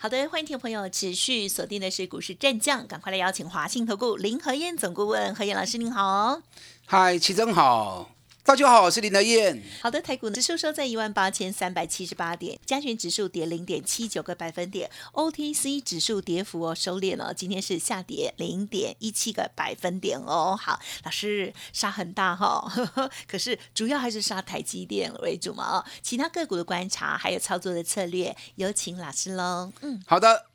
好的，欢迎听众朋友持续锁定的是股市战将，赶快来邀请华信投顾林和燕总顾问何燕老师，您好。嗨，齐总好。大家好，我是林德燕。好的，台股指数收在一万八千三百七十八点，加权指数跌零点七九个百分点，OTC 指数跌幅哦收敛了，今天是下跌零点一七个百分点哦。好，老师杀很大哈，可是主要还是杀台积电为主嘛哦。其他个股的观察还有操作的策略，有请老师喽。嗯，好的，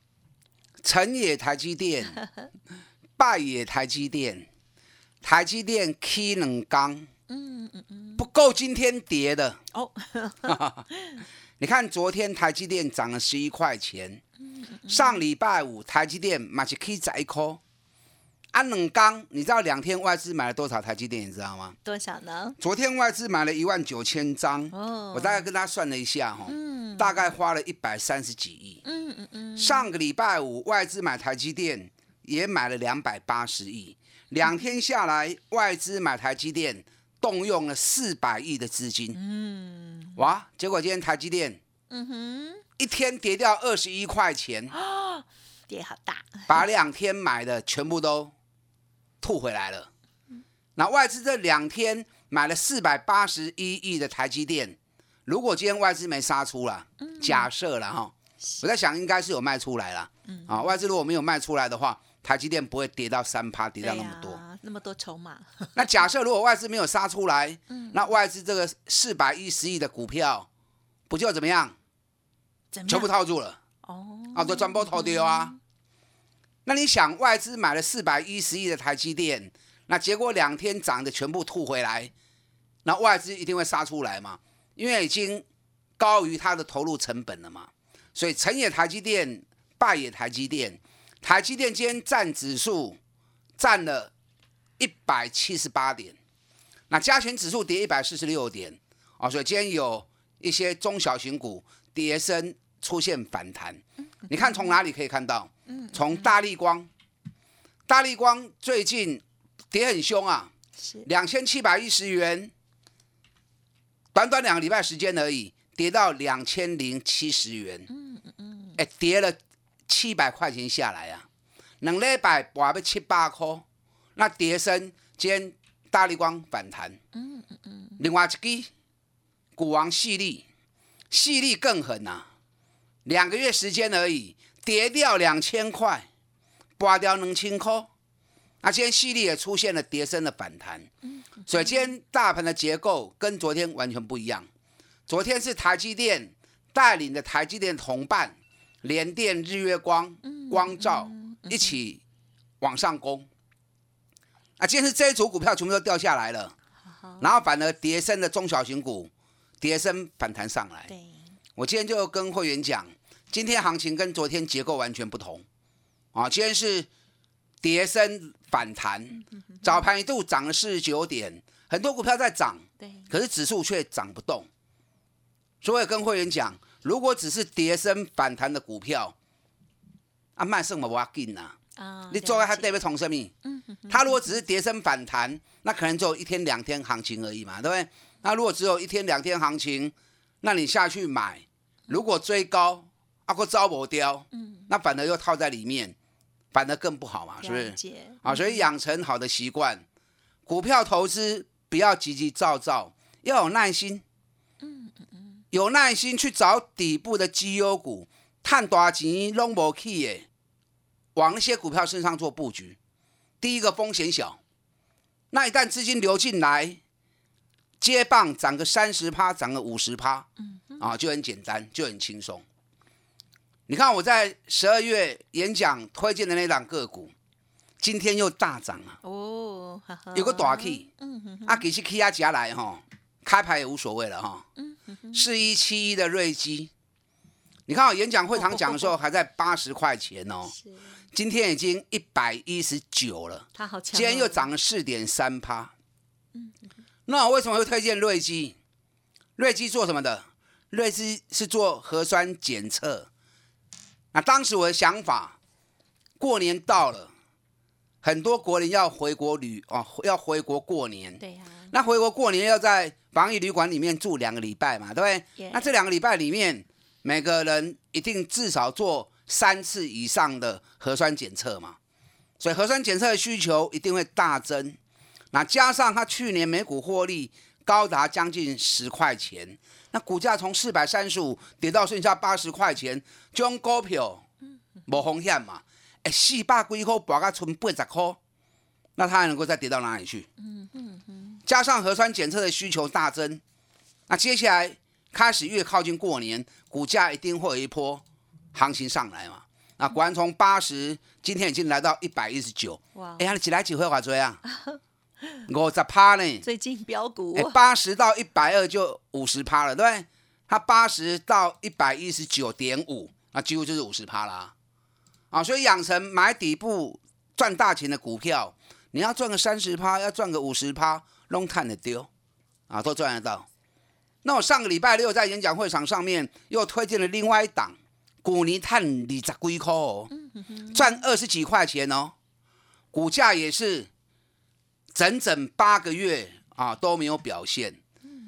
成也台积电，败也台积电，台积电 K 冷钢。嗯嗯嗯，不够今天跌的哦。你看昨天台积电涨了十一块钱，上礼拜五台积电买起 K 仔一颗，安冷刚，你知道两天外资买了多少台积电？你知道吗？多少呢？昨天外资买了一万九千张，哦，我大概跟他算了一下哈，嗯，大概花了一百三十几亿。嗯嗯嗯。上个礼拜五外资买台积电也买了两百八十亿，两天下来外资买台积电。动用了四百亿的资金，嗯，哇！结果今天台积电，嗯哼，一天跌掉二十一块钱，跌好大，把两天买的全部都吐回来了。那外资这两天买了四百八十一亿的台积电，如果今天外资没杀出了，假设了哈，我在想应该是有卖出来了，啊，外资如果没有卖出来的话，台积电不会跌到三趴，跌到那么多。那么多筹码，那假设如果外资没有杀出来，那外资这个四百一十亿的股票，不就怎么样？全部套住了哦，啊，都全部套丢啊。那你想，外资买了四百一十亿的台积电，那结果两天涨的全部吐回来，那外资一定会杀出来嘛？因为已经高于它的投入成本了嘛。所以成也台积电，败也台积电。台积电今天占指数占了。一百七十八点，那加权指数跌一百四十六点啊，所以今天有一些中小型股跌升出现反弹。你看从哪里可以看到？从大力光，大力光最近跌很凶啊，两千七百一十元，短短两个礼拜时间而已，跌到两千零七十元。嗯嗯嗯，哎，跌了七百块钱下来啊，两礼拜跌要七八块。那叠升，兼大力光反弹。嗯嗯嗯。另外一支股王细粒，细粒更狠呐，两个月时间而已，跌掉两千块，拔掉两千块。那今天细粒也出现了跌升的反弹。嗯。所以今天大盘的结构跟昨天完全不一样。昨天是台积电带领的台积电同伴，联电、日月光、光照一起往上攻。啊，今天是这一组股票全部都掉下来了，然后反而跌升的中小型股跌升反弹上来。对，我今天就跟会员讲，今天行情跟昨天结构完全不同。啊，今天是跌升反弹，早盘一度涨了四十九点，很多股票在涨，对，可是指数却涨不动。所以跟会员讲，如果只是跌升反弹的股票，啊，卖剩嘛我要紧呐。啊，你做它代表从什么？嗯，它如果只是跌升反弹，那可能只有一天两天行情而已嘛，对不对？那如果只有一天两天行情，那你下去买，如果追高，啊个招不掉，嗯，那反而又套在里面，反而更不好嘛，是不是？啊，所以养成好的习惯，股票投资不要急急躁躁，要有耐心，嗯嗯嗯，有耐心去找底部的绩优股，探大钱拢无去的。往那些股票身上做布局，第一个风险小，那一旦资金流进来，接棒涨个三十趴，涨个五十趴，嗯，啊，就很简单，就很轻松。你看我在十二月演讲推荐的那档个股，今天又大涨了，哦，有个大 K，嗯哼，啊，给是 K 啊加来哈，开牌也无所谓了哈，嗯四一七一的瑞基，你看我演讲会场讲的时候还在八十块钱哦，今天已经一百一十九了，它好强，今天又涨了四点三趴。那我为什么会推荐瑞基？瑞基做什么的？瑞基是做核酸检测。那当时我的想法，过年到了，很多国人要回国旅哦，要回国过年。对呀。那回国过年要在防疫旅馆里面住两个礼拜嘛，对不对？那这两个礼拜里面，每个人一定至少做三次以上的核酸检测嘛，所以核酸检测的需求一定会大增。那加上它去年每股获利高达将近十块钱，那股价从四百三十五跌到剩下八十块钱，这种股票无风险嘛？哎，四百几块博到剩八十块，那它还能够再跌到哪里去？嗯嗯嗯。加上核酸检测的需求大增，那接下来开始越靠近过年，股价一定会有一波行情上来嘛？那果然从八十，今天已经来到一百一十九。哇！哎呀，你几来几回话追啊？五十趴呢？最近标股八十到一百二就五十趴了，对不对？它八十到一百一十九点五，那几乎就是五十趴啦。啊，所以养成买底部赚大钱的股票，你要赚个三十趴，要赚个五十趴，long time 的丢啊，都赚得到。那我上个礼拜六在演讲会场上面又推荐了另外一档，股尼碳二十几块哦，赚二十几块钱哦，股价也是。整整八个月啊都没有表现。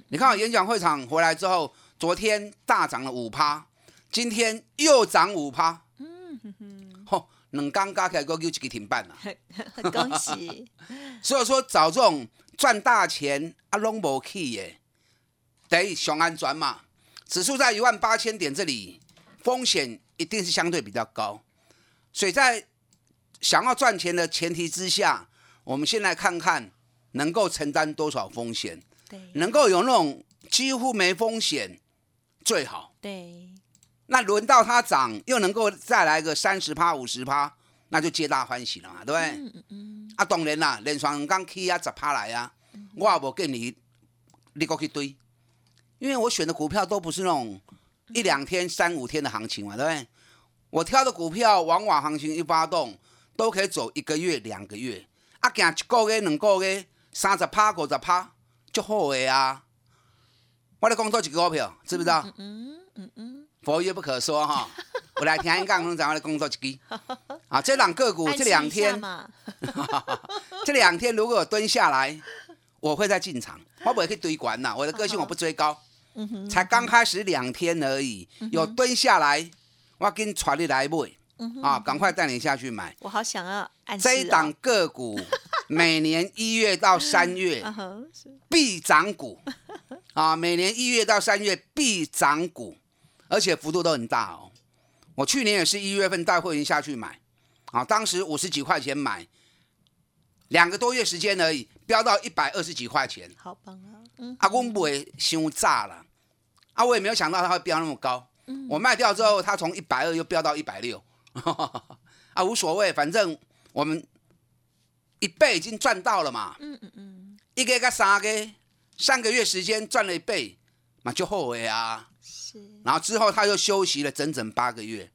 你看我演讲会场回来之后，昨天大涨了五趴，今天又涨五趴。嗯哼哼，吼，两刚加起来够有一个停板了。恭喜！所以说找这种赚大钱啊，拢无去耶，得上安全嘛。指数在一万八千点这里，风险一定是相对比较高。所以在想要赚钱的前提之下。我们先来看看能够承担多少风险，对，能够有那种几乎没风险最好。对，那轮到它涨，又能够再来个三十趴、五十趴，那就皆大欢喜了嘛，对不对？嗯嗯啊，当然啦，连双刚起啊十趴来啊，我也无跟你你过去堆，因为我选的股票都不是那种一两天、三五天的行情嘛，对不对？我挑的股票往往行情一发动，都可以走一个月、两个月。啊，行一个月、两个月、三十趴、五十趴，足好的啊！我咧讲做一个股票，知不知道？嗯嗯嗯，佛曰不可说哈。我来听一讲，侬怎我咧工作一支？啊，这两个股这两天，这两天如果蹲下来，我会再进场。我不会去追管呐，我的个性我不追高。才刚开始两天而已，有蹲下来，我跟传你来买。啊，赶快带你下去买！我好想要这一档个股，每年一月到三月 必涨股 啊！每年一月到三月必涨股，而且幅度都很大哦。我去年也是一月份带会员下去买啊，当时五十几块钱买，两个多月时间而已，飙到一百二十几块钱，好棒啊！嗯，阿公不会凶炸了啊！我也没有想到它会飙那么高。我卖掉之后，它从一百二又飙到一百六。啊，无所谓，反正我们一倍已经赚到了嘛。嗯嗯嗯，一个个三个，三个月时间赚了一倍，嘛就后悔啊。是。然后之后他又休息了整整八个月。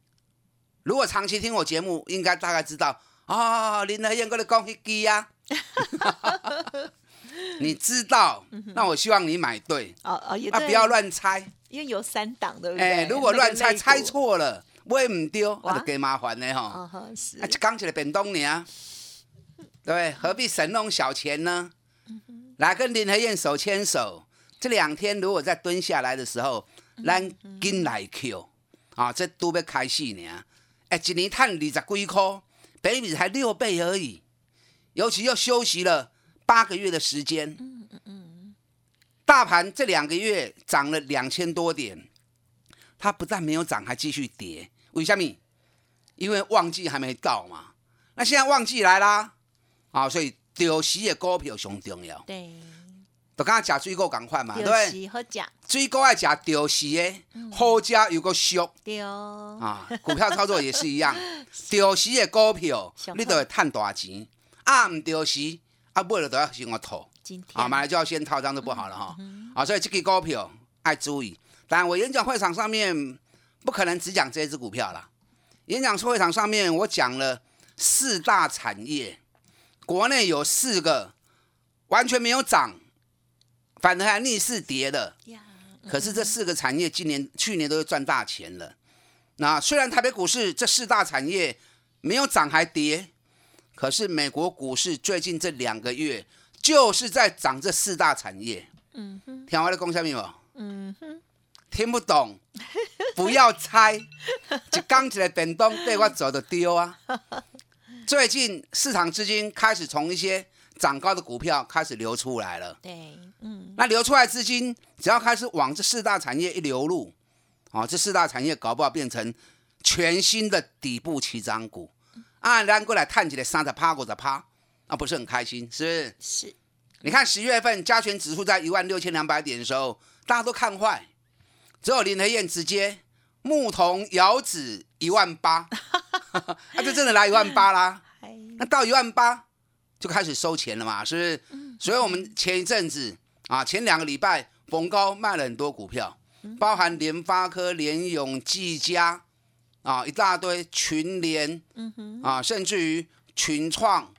如果长期听我节目，应该大概知道啊，林德燕过来讲一句呀。你知道？那我希望你买对。哦哦，也。啊，不要乱猜。因为有三档，对不对？哎，如果乱猜，猜错了。买唔丢，我就给麻烦的哈。啊，一讲起来便当呢，对，何必省那种小钱呢？来跟林和燕手牵手，这两天如果再蹲下来的时候，咱跟来 Q 啊，这都要开戏呢。哎，一年赚二十几块，比比才六倍而已。尤其又休息了八个月的时间。嗯嗯嗯。大盘这两个月涨了两千多点，它不但没有涨，还继续跌。为什么？因为旺季还没到嘛。那现在旺季来啦，啊，所以丢息的股票上重要。对，就刚刚食水果赶快嘛，对不对？好食。水果爱食丢息的，好食又个俗。对哦。啊，股票操作也是一样，丢息的股票你都会赚大钱。啊，唔丢息，啊，买了都要先我套。啊，买了就要先套，这样就不好了哈。啊，所以这个股票爱注意。但我演讲会场上面。不可能只讲这只股票了。演讲会场上面我讲了四大产业，国内有四个完全没有涨，反而还逆势跌的。可是这四个产业今年、去年都是赚大钱了。那虽然台北股市这四大产业没有涨还跌，可是美国股市最近这两个月就是在涨这四大产业。嗯哼，听我的讲下面有？嗯哼，听不懂，不要猜，就刚起来电动对我走的丢啊。最近市场资金开始从一些涨高的股票开始流出来了。对，嗯，那流出来资金只要开始往这四大产业一流入。哦，这四大产业搞不好变成全新的底部起涨股，啊，然过来探起来三十趴五十趴，啊，不是很开心，是不是？是。你看十月份加权指数在一万六千两百点的时候，大家都看坏，只有林和燕直接牧童遥指一万八，那 就真的来一万八啦。那到一万八就开始收钱了嘛，是不是？所以我们前一阵子啊，前两个礼拜逢高卖了很多股票。包含联发科、联永、技嘉啊，一大堆群联，啊，甚至于群创，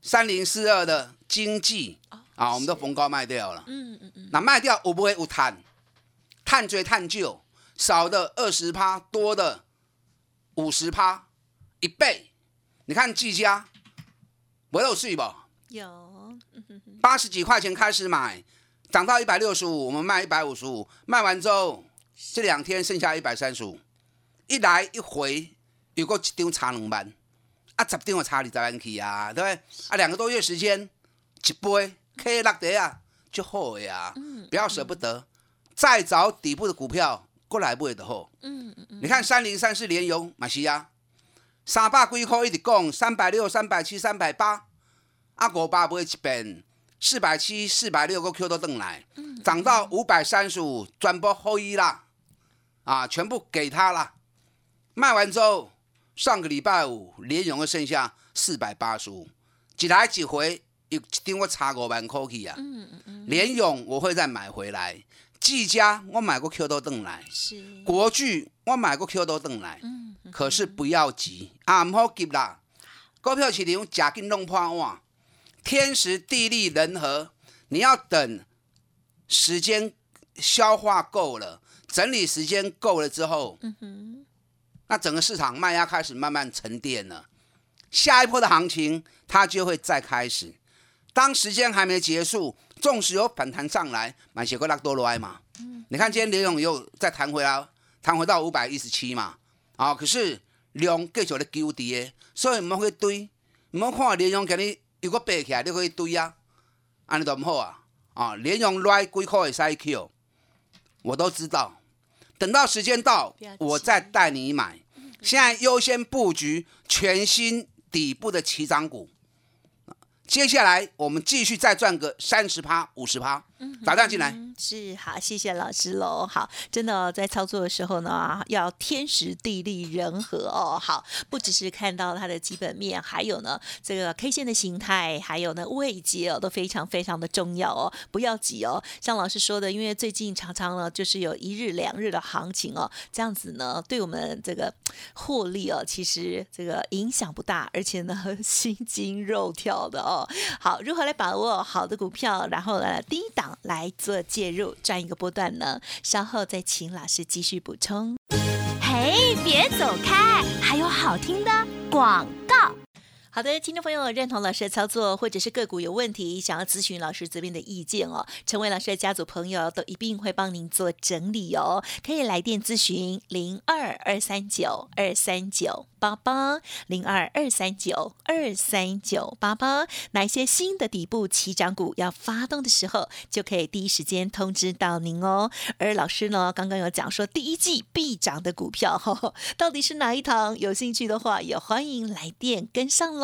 三零四二的经济啊，我们都逢高卖掉了。嗯嗯嗯，那卖掉我不会有碳？碳追碳旧，少的二十趴，多的五十趴，一倍。你看技嘉，我有税不？有，八十几块钱开始买。涨到一百六十五，我们卖一百五十五，卖完之后这两天剩下一百三十五，一来一回有个一张差两万，啊十张我差二十万去啊，对不对？啊两个多月时间，一杯 K 六的啊，就好呀，不要舍不得，再找底部的股票过来买的好。嗯嗯嗯，你看三零三四连油马西亚，三百几块一直讲，三百六、三百七、三百八，啊五百买一遍。四百七、四百六个 Q 都登来，涨到五百三十五，转播后一啦，啊，全部给他了。卖完之后，上个礼拜五连融的剩下四百八十五，几来几回，一定我差五万块去啊。连勇我会再买回来，技嘉我买过 Q 都登来，是。国巨我买过 Q 都登来，可是不要急。啊，唔好急啦，股票市场假紧弄破碗。天时地利人和，你要等时间消化够了，整理时间够了之后，那整个市场卖压开始慢慢沉淀了，下一波的行情它就会再开始。当时间还没结束，纵使有反弹上来，买些个拉多罗埃嘛。你看今天刘勇又再弹回来，弹回到五百一十七嘛。啊，可是量继续咧纠跌，所以唔好去堆，唔好看刘勇给你。如果背起来，你可以堆啊，安尼都唔好啊！啊，连用来几块的 IQ，我都知道。等到时间到，我再带你买。现在优先布局全新底部的起涨股。接下来我们继续再赚个三十趴、五十趴，打断进来是好，谢谢老师喽。好，真的在操作的时候呢，要天时地利人和哦。好，不只是看到它的基本面，还有呢这个 K 线的形态，还有呢位阶哦，都非常非常的重要哦。不要急哦，像老师说的，因为最近常常呢就是有一日两日的行情哦，这样子呢对我们这个获利哦，其实这个影响不大，而且呢心惊肉跳的哦。好，如何来把握好的股票，然后呢低来做介入，赚一个波段呢？稍后再请老师继续补充。嘿，别走开，还有好听的广告。好的，听众朋友认同老师的操作，或者是个股有问题，想要咨询老师这边的意见哦，成为老师的家族朋友，都一定会帮您做整理哦。可以来电咨询零二二三九二三九八八零二二三九二三九八八。哪些新的底部起涨股要发动的时候，就可以第一时间通知到您哦。而老师呢，刚刚有讲说第一季必涨的股票，到底是哪一堂？有兴趣的话，也欢迎来电跟上喽。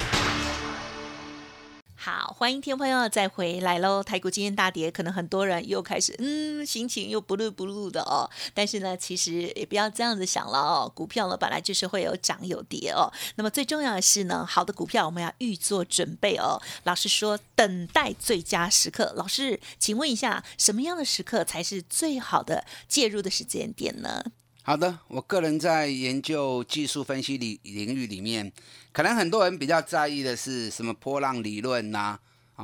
欢迎听众朋友再回来喽！台股今天大跌，可能很多人又开始嗯，心情又不露不露的哦。但是呢，其实也不要这样子想了哦。股票呢，本来就是会有涨有跌哦。那么最重要的是呢，好的股票我们要预做准备哦。老师说，等待最佳时刻。老师，请问一下，什么样的时刻才是最好的介入的时间点呢？好的，我个人在研究技术分析领领域里面，可能很多人比较在意的是什么波浪理论呐，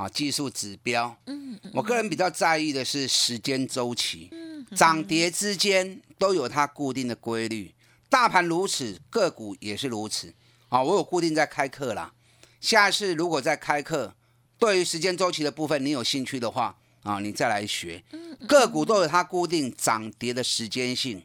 技术指标。嗯，我个人比较在意的是时间周期，涨跌之间都有它固定的规律。大盘如此，个股也是如此。啊，我有固定在开课啦。下次如果在开课，对于时间周期的部分你有兴趣的话，啊，你再来学。个股都有它固定涨跌的时间性。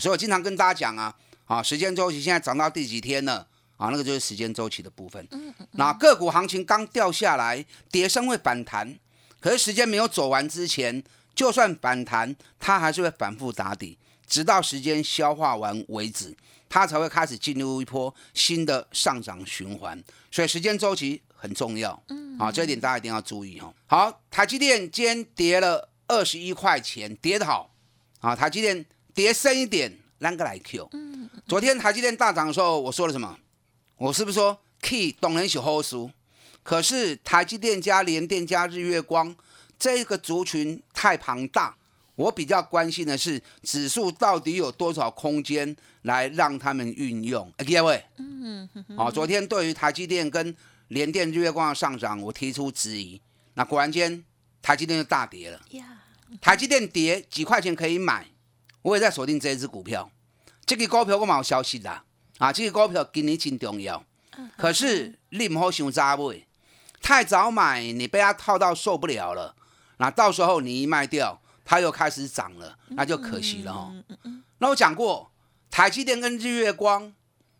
所以我经常跟大家讲啊，啊，时间周期现在涨到第几天了啊？那个就是时间周期的部分。那个股行情刚掉下来，跌升会反弹，可是时间没有走完之前，就算反弹，它还是会反复打底，直到时间消化完为止，它才会开始进入一波新的上涨循环。所以时间周期很重要。嗯，啊，这一点大家一定要注意哦。好，台积电今天跌了二十一块钱，跌得好啊，台积电。跌深一点，啷个来 Q？嗯，昨天台积电大涨的时候，我说了什么？我是不是说 Key 懂人喜后输？可是台积电加联电加日月光这个族群太庞大，我比较关心的是指数到底有多少空间来让他们运用？各位，嗯，好，昨天对于台积电跟联电、日月光的上涨，我提出质疑。那果然间台积电就大跌了。台积电跌几块钱可以买？我也在锁定这一只股票，这个股票我冇消息啦，啊，这个股票今年真重要。可是你唔好想早买，太早买你被它套到受不了了，那到时候你一卖掉，它又开始涨了，那就可惜了哦。那我讲过，台积电跟日月光，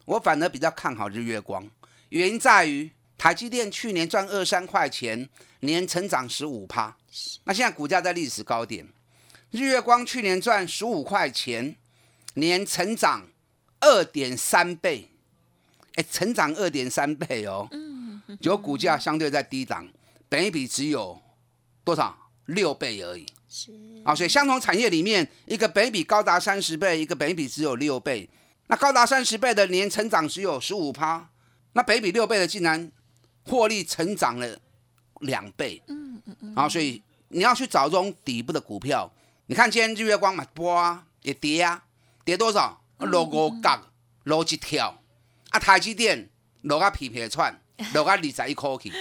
我反而比较看好日月光，原因在于台积电去年赚二三块钱，年成长十五趴，那现在股价在历史高点。日月光去年赚十五块钱，年成长二点三倍，哎，成长二点三倍哦。嗯，结果股价相对在低档，本一比只有多少六倍而已。是啊，所以相同产业里面，一个本一比高达三十倍，一个本一比只有六倍。那高达三十倍的年成长只有十五趴，那北比六倍的竟然获利成长了两倍。嗯嗯嗯。啊，所以你要去找这种底部的股票。你看今天日月光嘛，波啊也跌啊，跌多少？落五角，落一条。啊，台积电落个皮皮串，落个二十一块去。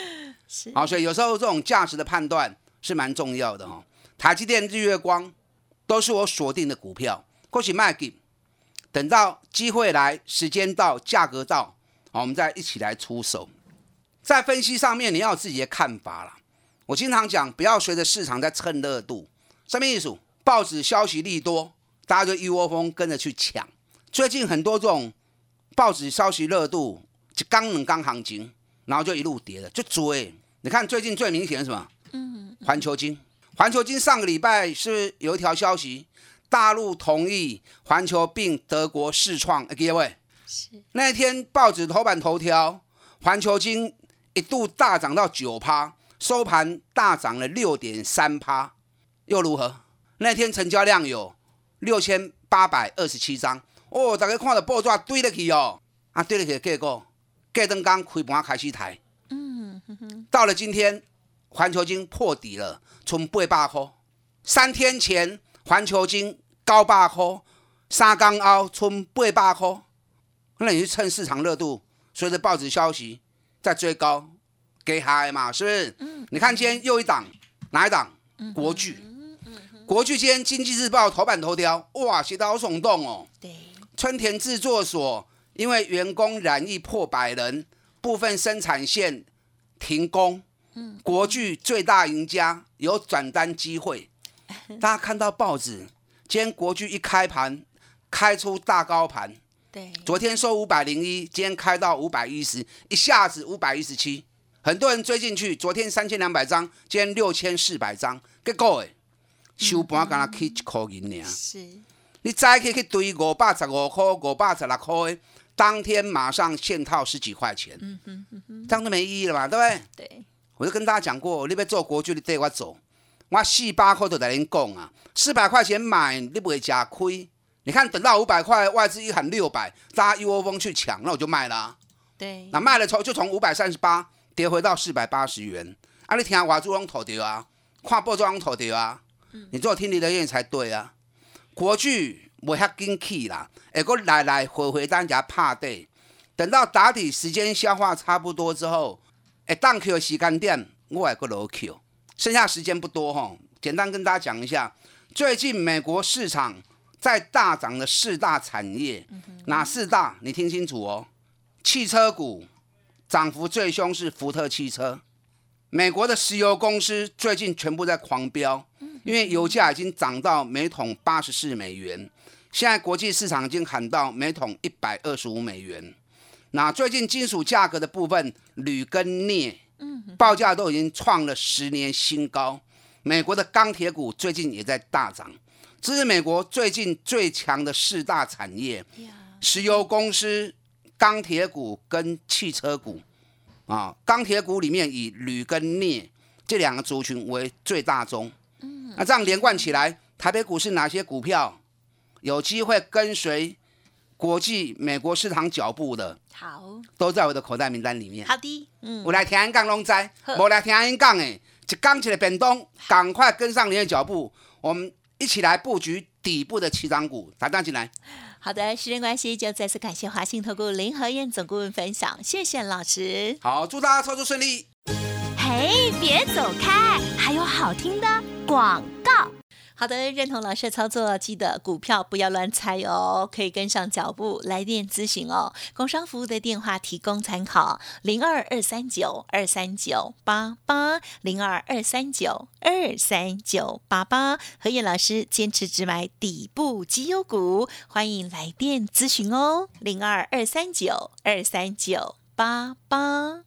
是。好，所以有时候这种价值的判断是蛮重要的哈。台积电、日月光都是我锁定的股票，或许卖给，等到机会来，时间到，价格到，好，我们再一起来出手。在分析上面，你要有自己的看法了。我经常讲，不要随着市场在蹭热度。什么意思？报纸消息利多，大家就一窝蜂跟着去抢。最近很多这种报纸消息热度，就刚冷刚行情，然后就一路跌了，就追。你看最近最明显的什么？嗯，环球金。环球金上个礼拜是有一条消息，大陆同意环球并德国试创。各位，是那天报纸头版头条，环球金一度大涨到九趴，收盘大涨了六点三趴，又如何？那天成交量有六千八百二十七张哦，大家看到报纸堆得起哦，啊堆得起，结果盖登刚开盘开始抬，嗯，到了今天环球金破底了，从八百块，三天前环球金高百块，三刚凹从八百块，那你是趁市场热度，随着报纸消息在追高，给嗨嘛，是不是？嗯。你看今天又一档，哪一档？国巨。国巨今天经济日报头版头条，哇，写得好耸动哦。对。春田制作所因为员工染疫破百人，部分生产线停工。嗯。国巨最大赢家，有转单机会。大家看到报纸，今天国巨一开盘，开出大高盘。对。昨天收五百零一，今天开到五百一十，一下子五百一十七，很多人追进去。昨天三千两百张，今天六千四百张，结果诶。收盘敢若起一块银尔，是，你再去去堆五百十五块、五百十六块，当天马上现套十几块钱，嗯哼嗯哼，这样就没意义了嘛，对不对？对，我就跟大家讲过，你要做国剧，你带我走，我四百块都在恁讲啊，四百块钱买你不会吃亏。你看等到五百块，外资一喊六百，大家一窝蜂去抢，那我就卖了。对，那卖了之后就从五百三十八跌回到四百八十元，啊，你听外资拢吐掉啊，看报纸拢吐掉啊。你做听你的愿才对啊！国剧不遐紧起啦，下个来来回回单家拍底，等到打底时间消化差不多之后，哎，当 Q 时间点我来个落 Q，剩下时间不多哈。简单跟大家讲一下，最近美国市场在大涨的四大产业，哪四大？你听清楚哦。汽车股涨幅最凶是福特汽车，美国的石油公司最近全部在狂飙。因为油价已经涨到每桶八十四美元，现在国际市场已经喊到每桶一百二十五美元。那最近金属价格的部分，铝跟镍，嗯，报价都已经创了十年新高。美国的钢铁股最近也在大涨，这是美国最近最强的四大产业：石油公司、钢铁股跟汽车股。啊，钢铁股里面以铝跟镍这两个族群为最大宗。那这样连贯起来，台北股市哪些股票有机会跟随国际美国市场脚步的？好，都在我的口袋名单里面。好的，嗯，我来听人讲拢知，我来听人讲诶，一刚起来变动，赶快跟上你的脚步，我们一起来布局底部的起涨股，打单进来。好的，时间关系，就再次感谢华信投顾林和燕总顾问分享，谢谢老师。好，祝大家操作顺利。嘿，别走开，还有好听的。广告，好的，认同老师的操作，记得股票不要乱猜哦，可以跟上脚步来电咨询哦。工商服务的电话提供参考：零二二三九二三九八八零二二三九二三九八八。何燕老师坚持只买底部绩优股，欢迎来电咨询哦，零二二三九二三九八八。